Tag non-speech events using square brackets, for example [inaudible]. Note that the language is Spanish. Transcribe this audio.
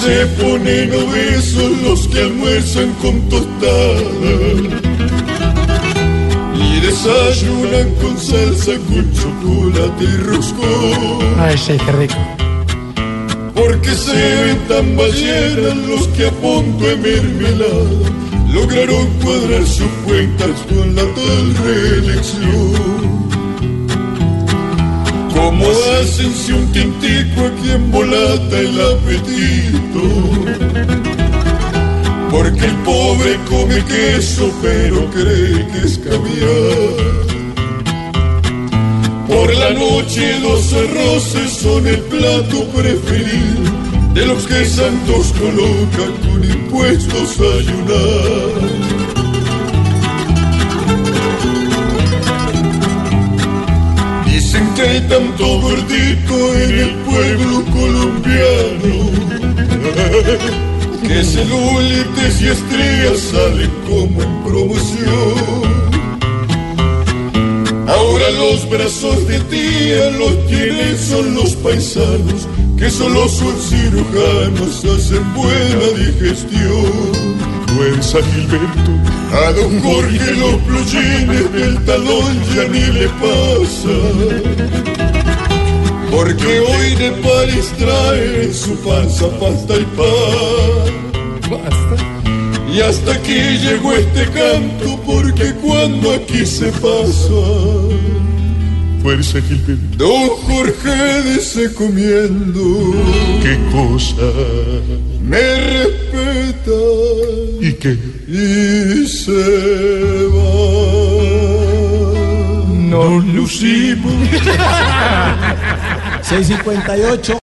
Se ponen obesos los que almuerzan con tostada y desayunan con salsa, con chocolate y roscón. Ay, sí, qué rico. Porque se ven tan ballenas los que a punto de mermelada lograron cuadrar sus cuentas con la tal reelección. Como hacen si un tintico aquí embolata el apetito? Porque el pobre come queso pero cree que es caviar. Por la noche los arroces son el plato preferido de los que santos colocan con impuestos a ayunar. Hay tanto gordito en el pueblo colombiano que celulitis y estrías salen como en promoción. Ahora los brazos de tía los tienen son los paisanos que solo son cirujanos hacen buena digestión. Fuerza Gilberto, a don Jorge los plugines del talón ya ni le pasa. Porque hoy de París trae en su panza pasta y pan. Y hasta aquí llegó este canto porque cuando aquí se pasa. Fuerza Gilberto. Don Jorge dice comiendo. ¿Qué cosa? Me respeta. ¿Y qué? Y se va. Nos lucimos. 658 [laughs]